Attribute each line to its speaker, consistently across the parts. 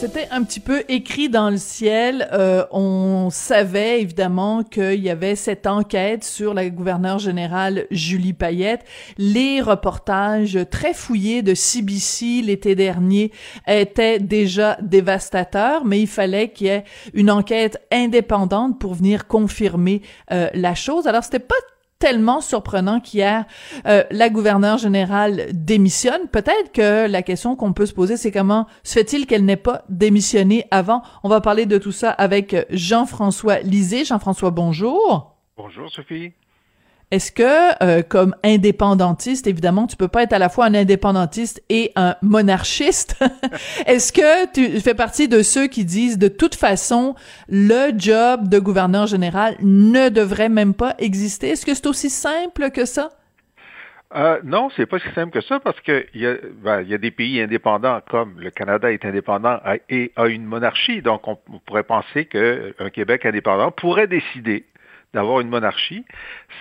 Speaker 1: C'était un petit peu écrit dans le ciel. Euh, on savait évidemment qu'il y avait cette enquête sur la gouverneure générale Julie Payette. Les reportages très fouillés de CBC l'été dernier étaient déjà dévastateurs, mais il fallait qu'il y ait une enquête indépendante pour venir confirmer euh, la chose. Alors c'était pas tellement surprenant qu'hier, euh, la gouverneure générale démissionne. Peut-être que la question qu'on peut se poser, c'est comment se fait-il qu'elle n'ait pas démissionné avant? On va parler de tout ça avec Jean-François Lisée. Jean-François, bonjour.
Speaker 2: Bonjour, Sophie.
Speaker 1: Est-ce que, euh, comme indépendantiste, évidemment, tu peux pas être à la fois un indépendantiste et un monarchiste? Est-ce que tu fais partie de ceux qui disent de toute façon, le job de gouverneur général ne devrait même pas exister? Est-ce que c'est aussi simple que ça?
Speaker 2: Euh, non, c'est pas si simple que ça parce qu'il y, a, ben, y a des pays indépendants comme le Canada est indépendant et a une monarchie. Donc, on, on pourrait penser qu'un Québec indépendant pourrait décider d'avoir une monarchie.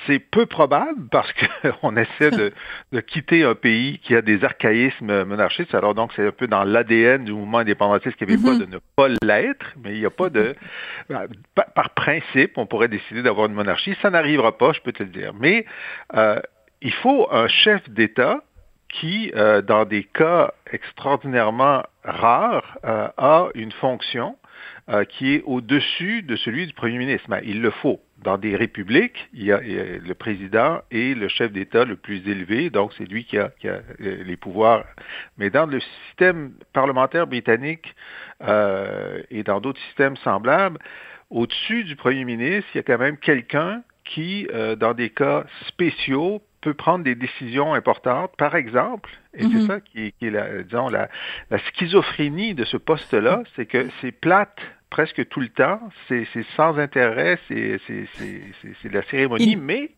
Speaker 2: C'est peu probable parce qu'on essaie de, de, quitter un pays qui a des archaïsmes monarchistes. Alors donc, c'est un peu dans l'ADN du mouvement indépendantiste québécois mm-hmm. de ne pas l'être, mais il n'y a pas de... Ben, par principe, on pourrait décider d'avoir une monarchie. Ça n'arrivera pas, je peux te le dire. Mais euh, il faut un chef d'État qui, euh, dans des cas extraordinairement rares, euh, a une fonction euh, qui est au-dessus de celui du premier ministre. Mais il le faut. Dans des républiques, il y a, le président et le chef d'État le plus élevé, donc c'est lui qui a, qui a, euh, les pouvoirs. Mais dans le système parlementaire britannique euh, et dans d'autres systèmes semblables, au-dessus du premier ministre, il y a quand même quelqu'un qui, euh, dans des cas spéciaux, peut prendre des décisions importantes. Par exemple, et c'est mm-hmm. ça qui est, qui est la, disons, la, la schizophrénie de ce poste-là, c'est que c'est plate presque tout le temps. C'est sans intérêt, c'est de la cérémonie, mais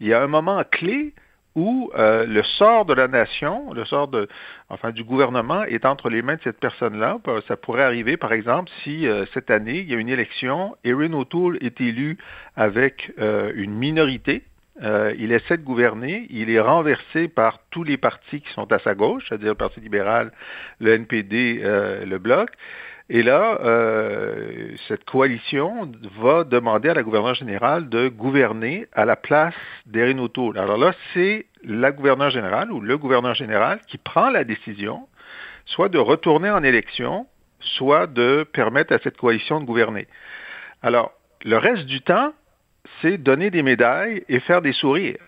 Speaker 2: il y a un moment clé où euh, le sort de la nation, le sort de, enfin, du gouvernement est entre les mains de cette personne-là. Ça pourrait arriver, par exemple, si euh, cette année, il y a une élection, Erin O'Toole est élu avec euh, une minorité. Il essaie de gouverner, il est renversé par tous les partis qui sont à sa gauche, c'est-à-dire le Parti libéral, le NPD, le Bloc. Et là, euh, cette coalition va demander à la gouverneure générale de gouverner à la place d'Erin O'Toole. Alors là, c'est la gouverneure générale ou le gouverneur général qui prend la décision soit de retourner en élection, soit de permettre à cette coalition de gouverner. Alors, le reste du temps, c'est donner des médailles et faire des sourires.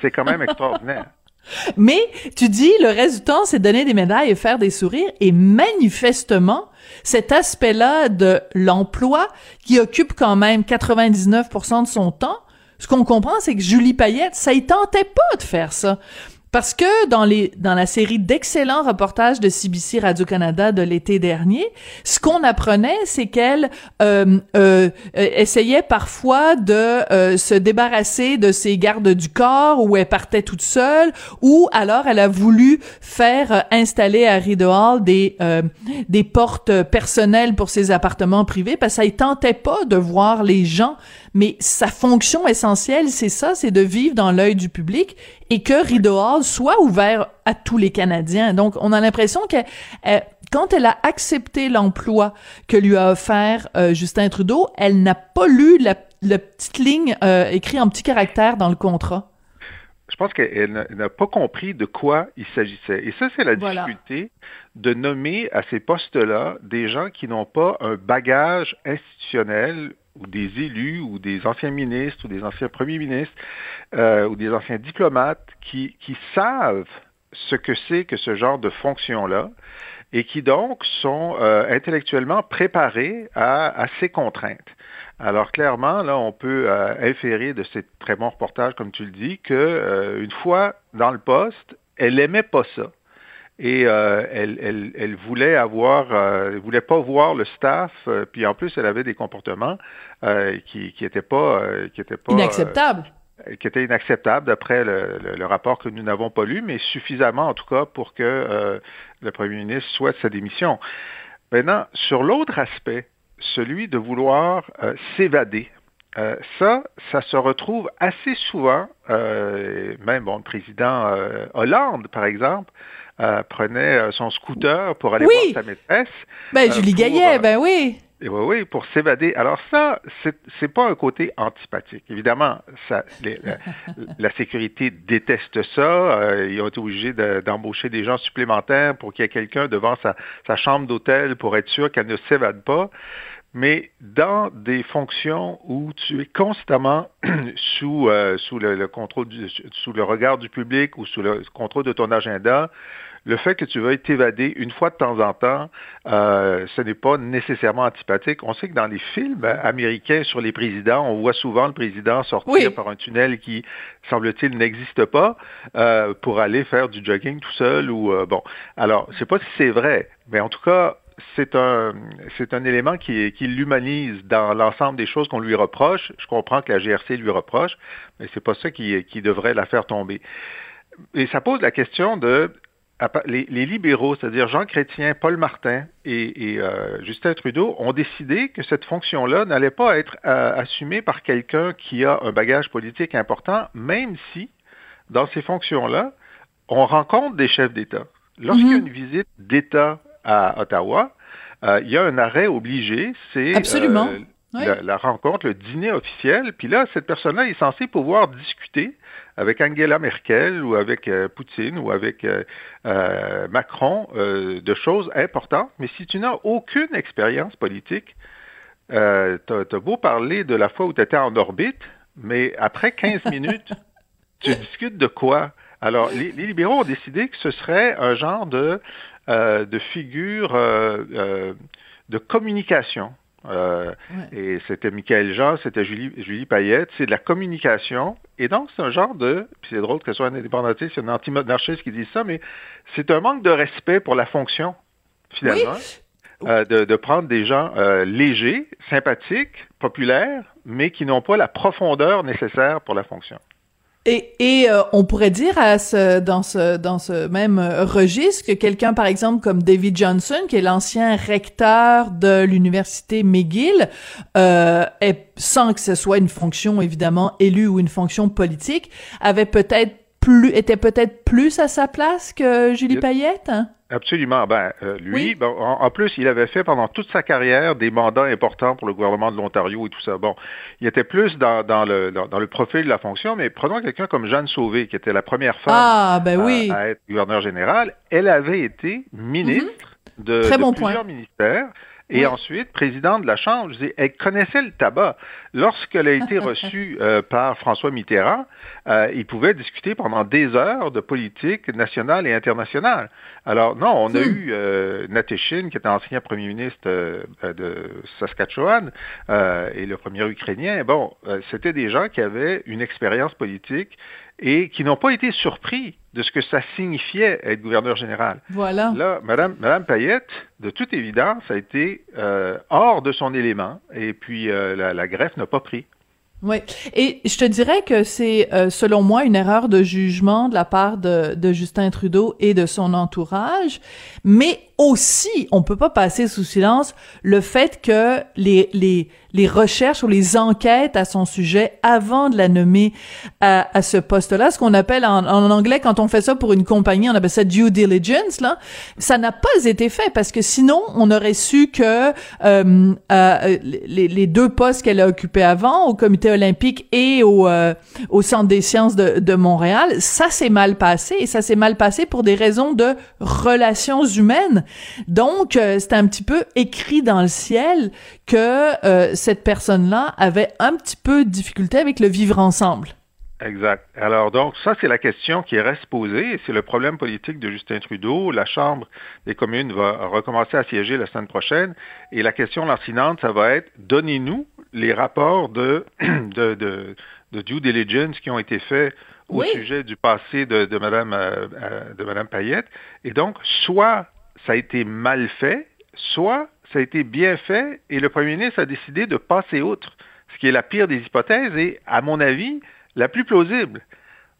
Speaker 2: C'est quand même extraordinaire.
Speaker 1: Mais tu dis le reste du temps, c'est donner des médailles et faire des sourires. Et manifestement, cet aspect-là de l'emploi qui occupe quand même 99% de son temps, ce qu'on comprend, c'est que Julie Payette, ça y tentait pas de faire ça. Parce que dans les dans la série d'excellents reportages de CBC Radio Canada de l'été dernier, ce qu'on apprenait, c'est qu'elle euh, euh, essayait parfois de euh, se débarrasser de ses gardes du corps, ou elle partait toute seule, ou alors elle a voulu faire installer à Rideau Hall des des portes personnelles pour ses appartements privés, parce que ça ne tentait pas de voir les gens mais sa fonction essentielle, c'est ça, c'est de vivre dans l'œil du public et que Rideau Hall soit ouvert à tous les Canadiens. Donc, on a l'impression que euh, quand elle a accepté l'emploi que lui a offert euh, Justin Trudeau, elle n'a pas lu la, petite ligne euh, écrite en petit caractère dans le contrat.
Speaker 2: Je pense qu'elle n'a pas compris de quoi il s'agissait. Et ça, c'est la difficulté de nommer à ces postes-là des gens qui n'ont pas un bagage institutionnel ou des élus ou des anciens ministres ou des anciens premiers ministres euh, ou des anciens diplomates qui, qui savent ce que c'est que ce genre de fonction-là et qui donc sont euh, intellectuellement préparés à, à, ces contraintes. Alors clairement, là, on peut euh, inférer de ces très bons reportages, comme tu le dis, que euh, une fois dans le poste, elle aimait pas ça. Et euh, elle, elle, elle, voulait avoir, elle voulait pas voir le staff. puis en plus, elle avait des comportements qui, qui étaient pas, qui étaient pas
Speaker 1: inacceptables
Speaker 2: qui était inacceptable d'après le, le, rapport que nous n'avons pas lu, mais suffisamment en tout cas pour que euh, le premier ministre souhaite sa démission. Maintenant, sur l'autre aspect, celui de vouloir euh, s'évader, euh, ça, ça se retrouve assez souvent, même bon, le président Hollande, par exemple, prenait son scooter pour aller voir sa maîtresse.
Speaker 1: Ben, Julie Gaillet, ben oui
Speaker 2: oui, oui, pour s'évader. Alors ça, c'est pas un côté antipathique. Évidemment, ça, la, sécurité déteste ça. Euh, ils ont été obligés d'embaucher des gens supplémentaires pour qu'il y ait quelqu'un devant sa, sa chambre d'hôtel pour être sûr qu'elle ne s'évade pas. Mais dans des fonctions où tu es constamment sous, euh, sous le, contrôle, sous le regard du public ou sous le contrôle de ton agenda, le fait que tu veuilles t'évader une fois de temps en temps, euh, ce n'est pas nécessairement antipathique. On sait que dans les films américains sur les présidents, on voit souvent le président sortir par un tunnel qui, semble-t-il, n'existe pas euh, pour aller faire du jogging tout seul ou euh, bon. Alors, je sais pas si c'est vrai, mais en tout cas, c'est un, c'est un élément qui, qui l'humanise dans l'ensemble des choses qu'on lui reproche. Je comprends que la GRC lui reproche, mais c'est pas ça qui, qui devrait la faire tomber. Et ça pose la question de les, libéraux, c'est-à-dire Jean Chrétien, Paul Martin et, euh, Justin Trudeau, ont décidé que cette fonction-là n'allait pas être euh, assumée par quelqu'un qui a un bagage politique important, même si, dans ces fonctions-là, on rencontre des chefs d'État. Lorsqu'il y a mhm. une visite d'État à Ottawa, euh, il y a un arrêt obligé, c'est la, rencontre, le dîner officiel, puis là, cette personne-là est censée pouvoir discuter avec Angela Merkel ou avec euh, Poutine ou avec euh, euh, Macron de choses importantes, mais si tu n'as aucune expérience politique, tu as, beau parler de la fois où tu étais en orbite, mais après 15 minutes, tu discutes de quoi? Alors, les, libéraux ont décidé que ce serait un genre de, de figure de communication. Euh, et c'était Michael Jean, c'était Julie, Julie Payette. C'est de la communication. Et donc, c'est un genre de. Puis c'est drôle que ce soit un indépendantiste, un anti-monarchiste qui dit ça, mais c'est un manque de respect pour la fonction, finalement. Euh, de, de, prendre des gens euh, légers, sympathiques, populaires, mais qui n'ont pas la profondeur nécessaire pour la fonction.
Speaker 1: Et, et euh, on pourrait dire à ce, dans ce dans ce même euh, registre que quelqu'un par exemple comme David Johnson qui est l'ancien recteur de l'université McGill euh, est, sans que ce soit une fonction évidemment élue ou une fonction politique avait peut-être plus était peut-être plus à sa place que Julie Payette hein?
Speaker 2: Absolument. Ben, euh, lui, en, plus, il avait fait pendant toute sa carrière des mandats importants pour le gouvernement de l'Ontario et tout ça. Bon, il était plus dans, dans le, dans, le profil de la fonction, mais prenons quelqu'un comme Jeanne Sauvé, qui était la première femme
Speaker 1: ah, ben oui.
Speaker 2: à, être gouverneur général. Elle avait été ministre mhm. de,
Speaker 1: Très bon
Speaker 2: plusieurs ministères. Et ensuite, présidente de la Chambre, je dis, elle connaissait le tabac. Lorsqu'elle a été reçue euh, par François Mitterrand, euh, il pouvait discuter pendant des heures de politique nationale et internationale. Alors non, on a hmm. eu euh, Nateshin, qui était ancien premier ministre euh, de Saskatchewan, et le premier ukrainien. Bon, c'était des gens qui avaient une expérience politique et qui n'ont pas été surpris de ce que ça signifiait être gouverneur général.
Speaker 1: Voilà.
Speaker 2: Là, Madame, Madame Payette, de toute évidence, a été euh, hors de son élément, et puis euh, la, la greffe n'a pas pris.
Speaker 1: Oui, et je te dirais que c'est, euh, selon moi, une erreur de jugement de la part de, de Justin Trudeau et de son entourage, mais aussi, on peut pas passer sous silence le fait que les, les, les recherches ou les enquêtes à son sujet avant de la nommer à, à ce poste-là, ce qu'on appelle en, en, anglais, quand on fait ça pour une compagnie, on appelle ça due diligence, là, ça n'a pas été fait parce que sinon, on aurait su que euh, euh, les, les, deux postes qu'elle a occupés avant, au comité olympique et au, euh, au Centre des sciences de, de Montréal, ça s'est mal passé et ça s'est mal passé pour des raisons de relations humaines donc, euh, c'est un petit peu écrit dans le ciel que euh, cette personne-là avait un petit peu de difficulté avec le vivre ensemble.
Speaker 2: Exact. Alors donc, ça, c'est la question qui reste posée. C'est le problème politique de Justin Trudeau. La Chambre des communes va recommencer à siéger la semaine prochaine. Et la question lancinante, ça va être, donnez-nous les rapports de, de, de, de due diligence qui ont été faits au sujet du passé de, de Mme, euh, euh, de Madame Payette. Et donc, soit ça a été mal fait, soit ça a été bien fait et le premier ministre a décidé de passer outre, ce qui est la pire des hypothèses et, à mon avis, la plus plausible.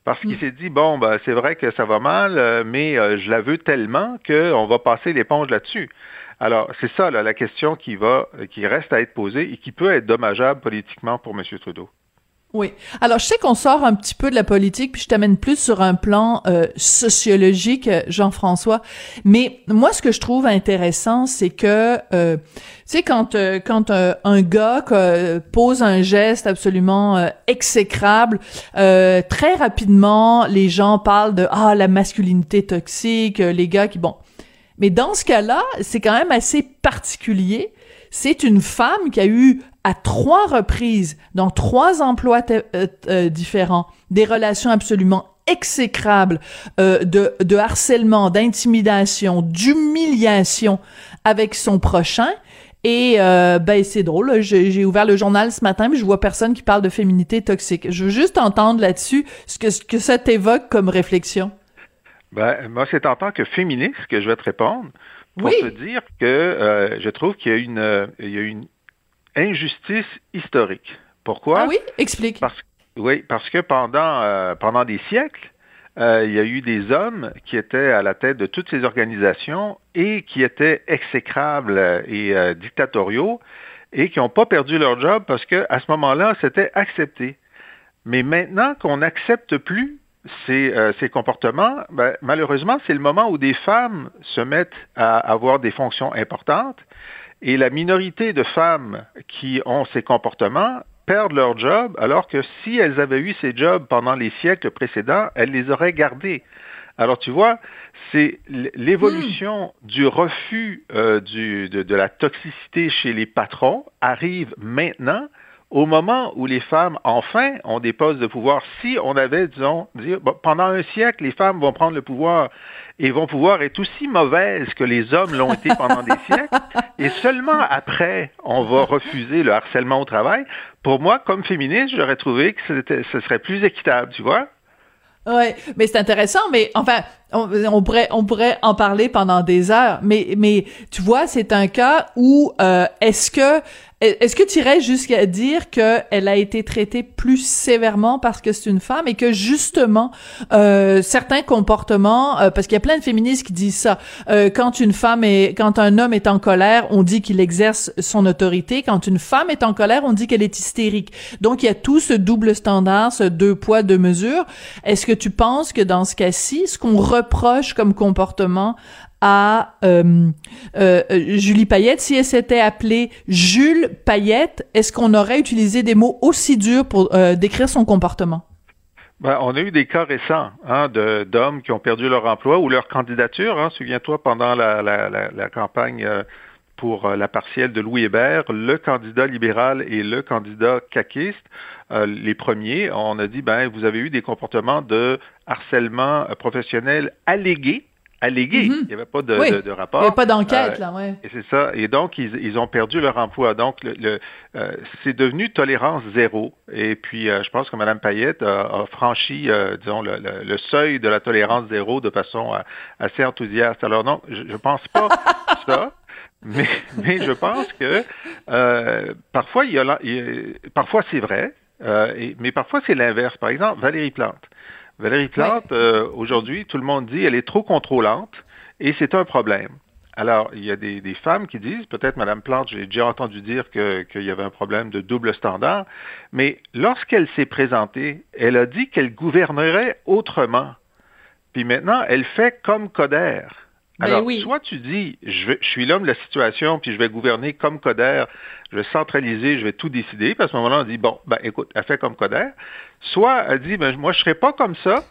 Speaker 2: Parce qu'il mm. s'est dit, bon, ben, c'est vrai que ça va mal, euh, mais je la veux tellement qu'on va passer l'éponge là-dessus. Alors, c'est ça la question qui va, qui reste à être posée et qui peut être dommageable politiquement pour M. Trudeau.
Speaker 1: Oui. Alors, je sais qu'on sort un petit peu de la politique, puis je t'amène plus sur un plan euh, sociologique, Jean-François. Mais moi, ce que je trouve intéressant, c'est que, euh, tu sais, quand euh, quand un gars pose un geste absolument exécrable, très rapidement, les gens parlent de ah la masculinité toxique, les gars qui bon. Mais dans ce cas-là, c'est quand même assez particulier. C'est une femme qui a eu à trois reprises, dans trois emplois euh, euh, différents, des relations absolument exécrables euh, de, de harcèlement, d'intimidation, d'humiliation avec son prochain. Et ben c'est drôle, j'ai ouvert le journal ce matin, mais je vois personne qui parle de féminité toxique. Je veux juste entendre là-dessus ce que, ce que ça t'évoque comme réflexion.
Speaker 2: Ben, moi, c'est en tant que féministe que je vais te répondre pour te dire que je trouve qu'il y a une, il y a une injustice historique. Pourquoi?
Speaker 1: Ah oui? Explique.
Speaker 2: Parce, oui, parce que pendant, euh, pendant des siècles, euh, il y a eu des hommes qui étaient à la tête de toutes ces organisations et qui étaient exécrables et euh, dictatoriaux et qui n'ont pas perdu leur job parce qu'à ce moment-là, c'était accepté. Mais maintenant qu'on n'accepte plus ces, ces comportements, ben, malheureusement, c'est le moment où des femmes se mettent à avoir des fonctions importantes et la minorité de femmes qui ont ces comportements perdent leur job, alors que si elles avaient eu ces jobs pendant les siècles précédents, elles les auraient gardés. Alors tu vois, c'est l'évolution hmm. du refus euh, du, de, de, la toxicité chez les patrons arrive maintenant au moment où les femmes, enfin, ont des postes de pouvoir, si on avait, disons, pendant un siècle, les femmes vont prendre le pouvoir et vont pouvoir être aussi mauvaises que les hommes l'ont été pendant des siècles, et seulement après, on va refuser le harcèlement au travail, pour moi, comme féministe, j'aurais trouvé que ce serait plus équitable, tu vois?
Speaker 1: Ouais, mais c'est intéressant, mais enfin, on, pourrait on pourrait en parler pendant des heures, mais mais tu vois, c'est un cas où euh, est-ce que est-ce que tu irais jusqu'à dire qu'elle a été traitée plus sévèrement parce que c'est une femme et que justement euh, certains comportements, euh, parce qu'il y a plein de féministes qui disent ça, euh, quand une femme est, quand un homme est en colère, on dit qu'il exerce son autorité. Quand une femme est en colère, on dit qu'elle est hystérique. Donc il y a tout ce double standard, ce deux poids deux mesures. Est-ce que tu penses que dans ce cas-ci, ce qu'on reproche comme comportement à euh, euh, Julie Payette. Si elle s'était appelée Jules Payette, est-ce qu'on aurait utilisé des mots aussi durs pour euh, décrire son comportement?
Speaker 2: Ben, on a eu des cas récents hein, d'hommes qui ont perdu leur emploi ou leur candidature. Hein. Souviens-toi, pendant la, la, la, campagne pour la partielle de Louis Hébert, le candidat libéral et le candidat caquiste, les premiers, on a dit, ben, vous avez eu des comportements de harcèlement professionnel allégués allégué. Mhm. Il n'y avait pas de, rapport.
Speaker 1: Il n'y avait pas d'enquête, là, ouais.
Speaker 2: Et c'est ça. Et donc, ils, ont perdu leur emploi. Donc, le, euh, c'est devenu tolérance zéro. Et puis, euh, je pense que Mme Payette a, franchi, euh, disons, le, seuil de la tolérance zéro de façon assez enthousiaste. Alors, non, je ne pense pas ça. Mais, mais je pense que parfois, il y a, parfois c'est vrai, mais parfois c'est l'inverse. Par exemple, Valérie Plante. Valérie Plante, euh, aujourd'hui, tout le monde dit elle est trop contrôlante et c'est un problème. Alors, il y a des, femmes qui disent, peut-être Mme Plante, j'ai déjà entendu dire qu'il y avait un problème de double standard, mais lorsqu'elle s'est présentée, elle a dit qu'elle gouvernerait autrement. Puis maintenant, elle fait comme Coder. Ben Alors, soit tu dis, je, je suis l'homme de la situation, puis je vais gouverner comme Coder, je vais centraliser, je vais tout décider, puis à ce moment-là, on dit, bon, ben écoute, elle fait comme Coder. Soit elle dit, ben, moi, je ne serai pas comme ça,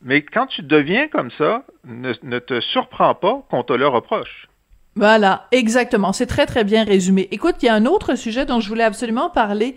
Speaker 2: mais quand tu deviens comme ça, ne, ne te surprends pas qu'on te le reproche.
Speaker 1: Voilà, exactement. C'est très, très bien résumé. Écoute, il y a un autre sujet dont je voulais absolument parler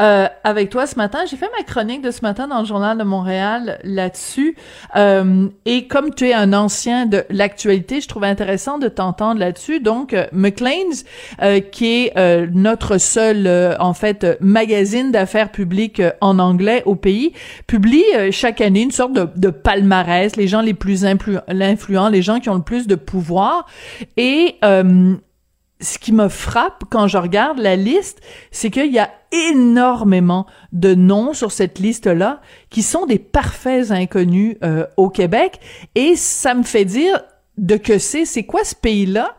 Speaker 1: euh, avec toi ce matin. J'ai fait ma chronique de ce matin dans le journal de Montréal là-dessus. Euh, et comme tu es un ancien de l'actualité, je trouvais intéressant de t'entendre là-dessus. Donc, euh, McLean's, euh, qui est euh, notre seul, en fait, magazine d'affaires publiques en anglais au pays, publie chaque année une sorte de, de, palmarès, les gens les plus influents, les gens qui ont le plus de pouvoir. Et ce qui me frappe quand je regarde la liste, c'est qu'il y a énormément de noms sur cette liste-là qui sont des parfaits inconnus euh, au Québec. Et ça me fait dire de que c'est c'est quoi ce pays-là?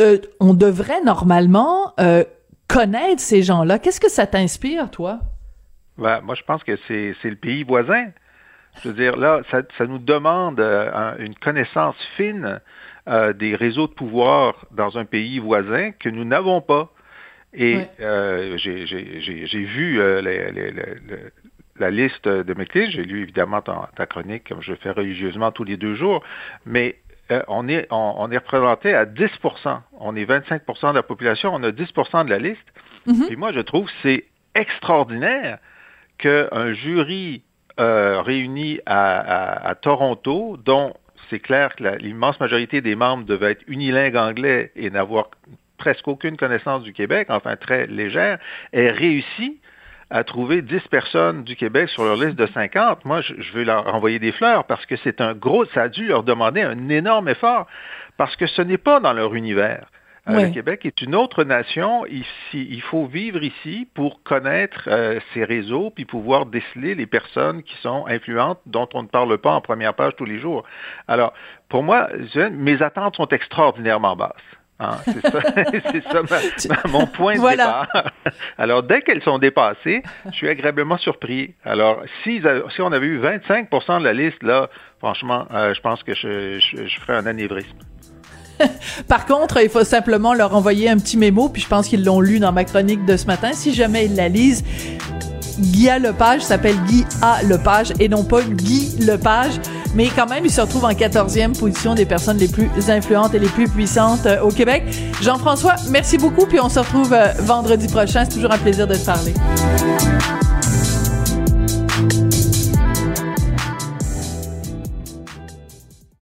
Speaker 1: Euh, on devrait normalement euh, connaître ces gens-là. Qu'est-ce que ça t'inspire toi?
Speaker 2: Ben, moi je pense que c'est le pays voisin. Je veux dire là ça nous demande une connaissance fine euh, des réseaux de pouvoir dans un pays voisin que nous n'avons pas. Et euh, j'ai vu euh, la liste de mes clés, j'ai lu évidemment ta, ta, chronique, comme je fais religieusement tous les deux jours, mais on, est, on, est représenté à 10% On est 25% de la population, on a 10% de la liste. Mm-hmm. Et moi, je trouve c'est extraordinaire qu'un jury réuni à, à, Toronto, dont c'est clair que l'immense majorité des membres devaient être unilingues anglais et n'avoir presque aucune connaissance du Québec, enfin très légère, ait réussi à trouver 10 personnes du Québec sur leur liste de 50. Moi, je, veux leur envoyer des fleurs parce que c'est un gros, ça a dû leur demander un énorme effort parce que ce n'est pas dans leur univers. Euh, le Québec est une autre nation. Ici, il faut vivre ici pour connaître euh, ces réseaux puis pouvoir déceler les personnes qui sont influentes dont on ne parle pas en première page tous les jours. Alors, pour moi, mes attentes sont extraordinairement basses. Hein. c'est ça, mon point de départ. Alors, dès qu'elles sont dépassées, je suis agréablement surpris. Alors, si, si on avait eu 25% de la liste, là, franchement, euh, je pense que je, je, je ferais un anévrisme.
Speaker 1: Par contre, il faut simplement leur envoyer un petit mémo, puis je pense qu'ils l'ont lu dans ma chronique de ce matin. Si jamais ils la lisent, Guy Lepage s'appelle Guy A. Lepage et non pas Guy Lepage. Mais quand même, il se retrouve en 14e position des personnes les plus influentes et les plus puissantes euh, au Québec. Jean-François, merci beaucoup, puis on se retrouve euh, vendredi prochain. C'est toujours un plaisir de te parler.